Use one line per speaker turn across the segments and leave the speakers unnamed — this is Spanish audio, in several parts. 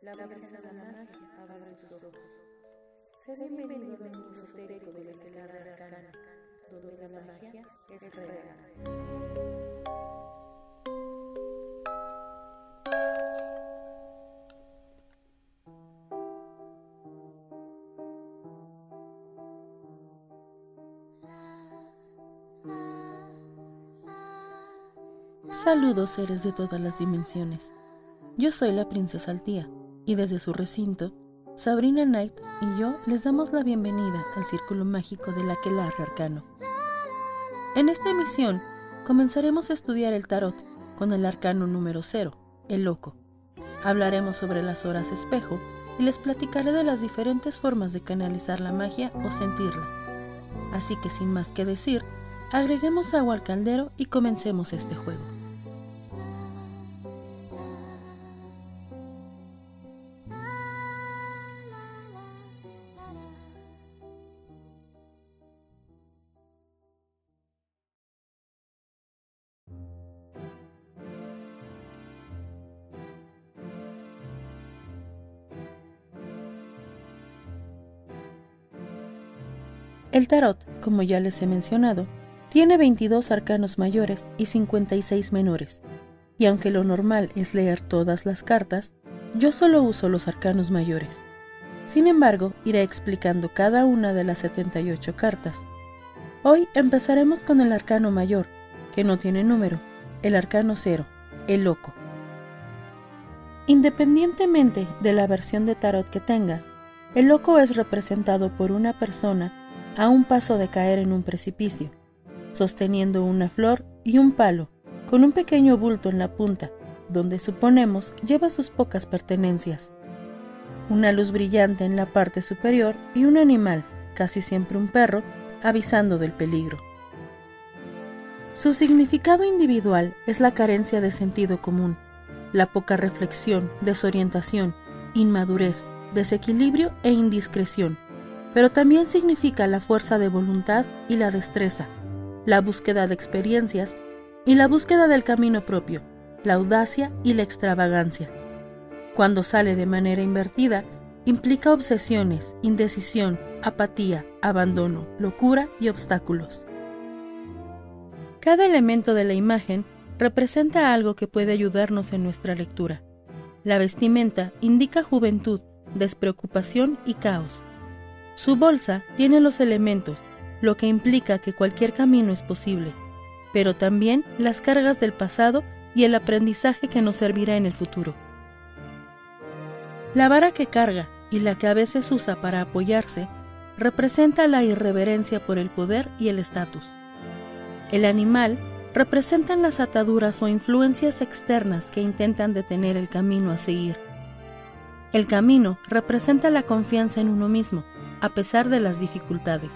la brisa de la magia abre tus ojos. Sé bienvenido al mundo esotérico que la arcana, donde la magia es real.
Saludos seres de todas las dimensiones. Yo soy la princesa Altía y desde su recinto, Sabrina Knight y yo les damos la bienvenida al círculo mágico del aquelarre arcano. En esta emisión comenzaremos a estudiar el tarot con el arcano número 0, el loco. Hablaremos sobre las horas espejo y les platicaré de las diferentes formas de canalizar la magia o sentirla. Así que sin más que decir, agreguemos agua al caldero y comencemos este juego. El tarot, como ya les he mencionado, tiene 22 arcanos mayores y 56 menores, y aunque lo normal es leer todas las cartas, yo solo uso los arcanos mayores. Sin embargo, iré explicando cada una de las 78 cartas. Hoy empezaremos con el arcano mayor, que no tiene número, el arcano cero, el loco. Independientemente de la versión de tarot que tengas, el loco es representado por una persona a un paso de caer en un precipicio, sosteniendo una flor y un palo, con un pequeño bulto en la punta, donde suponemos lleva sus pocas pertenencias. Una luz brillante en la parte superior y un animal, casi siempre un perro, avisando del peligro. Su significado individual es la carencia de sentido común, la poca reflexión, desorientación, inmadurez, desequilibrio e indiscreción, pero también significa la fuerza de voluntad y la destreza, la búsqueda de experiencias y la búsqueda del camino propio, la audacia y la extravagancia. Cuando sale de manera invertida, implica obsesiones, indecisión, apatía, abandono, locura y obstáculos. Cada elemento de la imagen representa algo que puede ayudarnos en nuestra lectura. La vestimenta indica juventud, despreocupación y caos. Su bolsa tiene los elementos, lo que implica que cualquier camino es posible, pero también las cargas del pasado y el aprendizaje que nos servirá en el futuro. La vara que carga y la que a veces usa para apoyarse representa la irreverencia por el poder y el estatus. El animal representan las ataduras o influencias externas que intentan detener el camino a seguir. El camino representa la confianza en uno mismo, a pesar de las dificultades.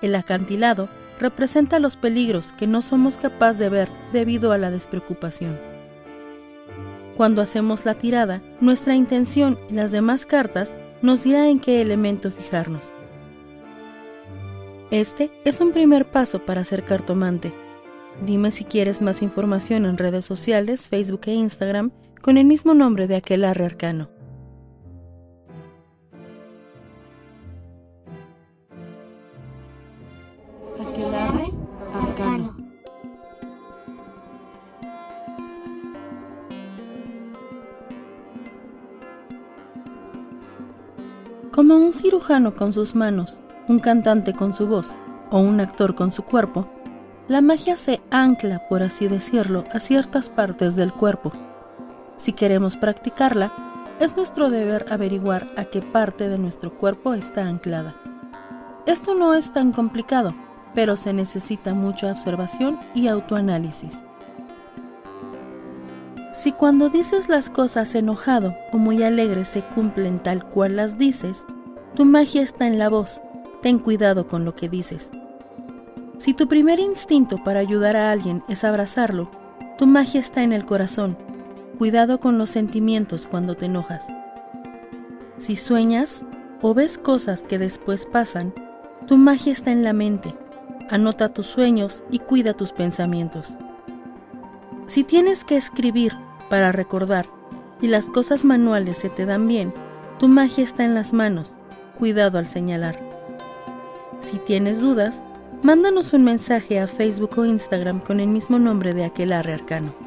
El acantilado representa los peligros que no somos capaces de ver debido a la despreocupación. Cuando hacemos la tirada, nuestra intención y las demás cartas nos dirá en qué elemento fijarnos. Este es un primer paso para ser cartomante. Dime si quieres más información en redes sociales, Facebook e Instagram con el mismo nombre de aquel arre arcano. Como un cirujano con sus manos, un cantante con su voz o un actor con su cuerpo, la magia se ancla, por así decirlo, a ciertas partes del cuerpo. Si queremos practicarla, es nuestro deber averiguar a qué parte de nuestro cuerpo está anclada. Esto no es tan complicado, pero se necesita mucha observación y autoanálisis. Si cuando dices las cosas enojado o muy alegre se cumplen tal cual las dices, tu magia está en la voz. Ten cuidado con lo que dices. Si tu primer instinto para ayudar a alguien es abrazarlo, tu magia está en el corazón. Cuidado con los sentimientos cuando te enojas. Si sueñas o ves cosas que después pasan, tu magia está en la mente. Anota tus sueños y cuida tus pensamientos. Si tienes que escribir para recordar y las cosas manuales se te dan bien, tu magia está en las manos. Cuidado al señalar. Si tienes dudas, mándanos un mensaje a Facebook o Instagram con el mismo nombre de aquel arcano.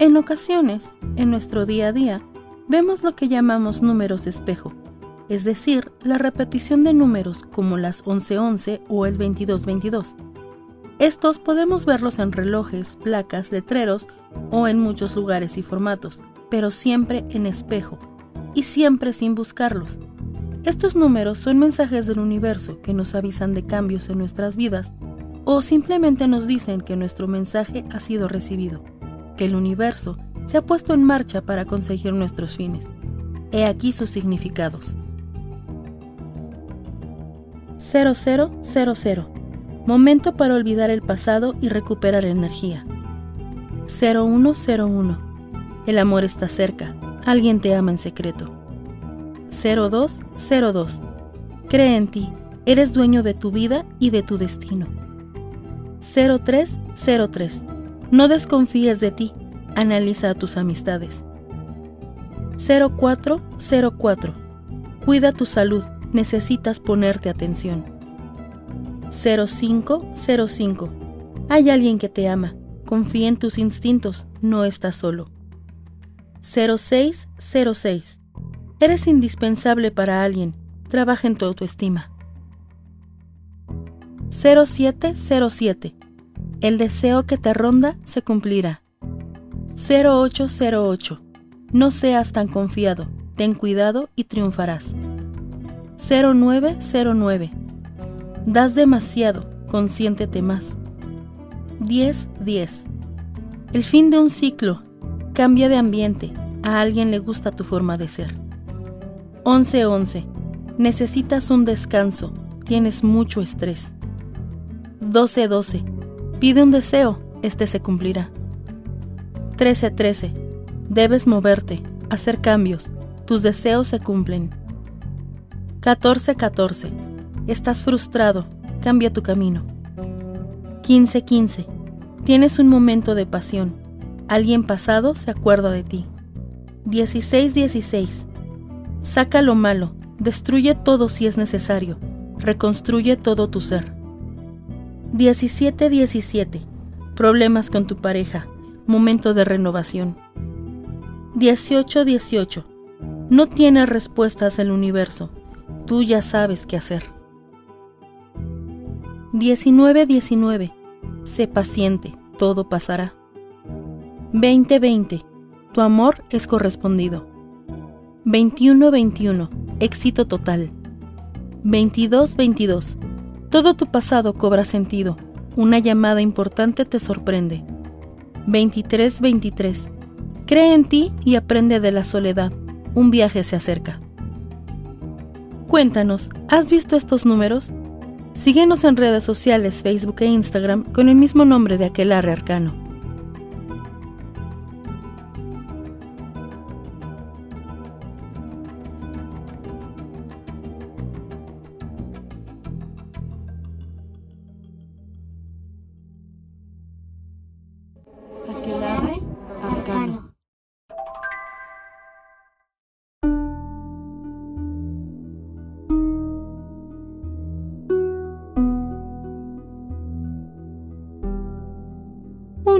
En ocasiones, en nuestro día a día, vemos lo que llamamos números espejo, es decir, la repetición de números como las 1111 o el 2222. Estos podemos verlos en relojes, placas, letreros o en muchos lugares y formatos, pero siempre en espejo y siempre sin buscarlos. Estos números son mensajes del universo que nos avisan de cambios en nuestras vidas o simplemente nos dicen que nuestro mensaje ha sido recibido que el universo se ha puesto en marcha para conseguir nuestros fines. He aquí sus significados. 0000 Momento para olvidar el pasado y recuperar energía. 0101 El amor está cerca. Alguien te ama en secreto. 0202 Cree en ti. Eres dueño de tu vida y de tu destino. 0303 no desconfíes de ti, analiza a tus amistades. 0404. Cuida tu salud, necesitas ponerte atención. 0505. Hay alguien que te ama, confía en tus instintos, no estás solo. 0606. Eres indispensable para alguien, trabaja en tu autoestima. 0707. El deseo que te ronda se cumplirá. 0808. No seas tan confiado, ten cuidado y triunfarás. 0909. Das demasiado, consiéntete más. 1010. El fin de un ciclo. Cambia de ambiente. A alguien le gusta tu forma de ser. 1111. Necesitas un descanso. Tienes mucho estrés. 1212 Pide un deseo, este se cumplirá. 13.13. Debes moverte, hacer cambios, tus deseos se cumplen. 14.14. Estás frustrado, cambia tu camino. 15.15. Tienes un momento de pasión, alguien pasado se acuerda de ti. 16.16. Saca lo malo, destruye todo si es necesario, reconstruye todo tu ser. 17-17. Problemas con tu pareja. Momento de renovación. 18-18. No tiene respuestas el universo. Tú ya sabes qué hacer. 19-19. Sé paciente, todo pasará. 20-20. Tu amor es correspondido. 21-21. Éxito total. 22-22. Todo tu pasado cobra sentido. Una llamada importante te sorprende. 23-23. Cree en ti y aprende de la soledad. Un viaje se acerca. Cuéntanos, ¿has visto estos números? Síguenos en redes sociales, Facebook e Instagram con el mismo nombre de aquel arcano.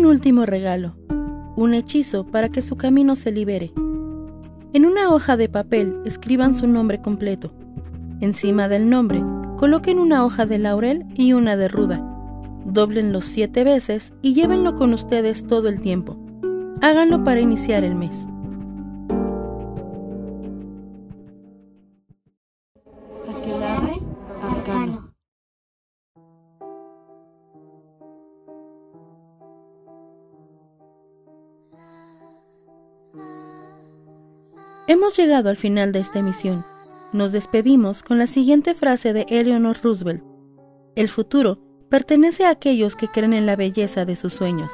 Último regalo, un hechizo para que su camino se libere. En una hoja de papel escriban su nombre completo. Encima del nombre, coloquen una hoja de laurel y una de ruda. Doblenlo siete veces y llévenlo con ustedes todo el tiempo. Háganlo para iniciar el mes. Hemos llegado al final de esta emisión. Nos despedimos con la siguiente frase de Eleanor Roosevelt. El futuro pertenece a aquellos que creen en la belleza de sus sueños.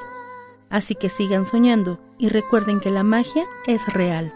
Así que sigan soñando y recuerden que la magia es real.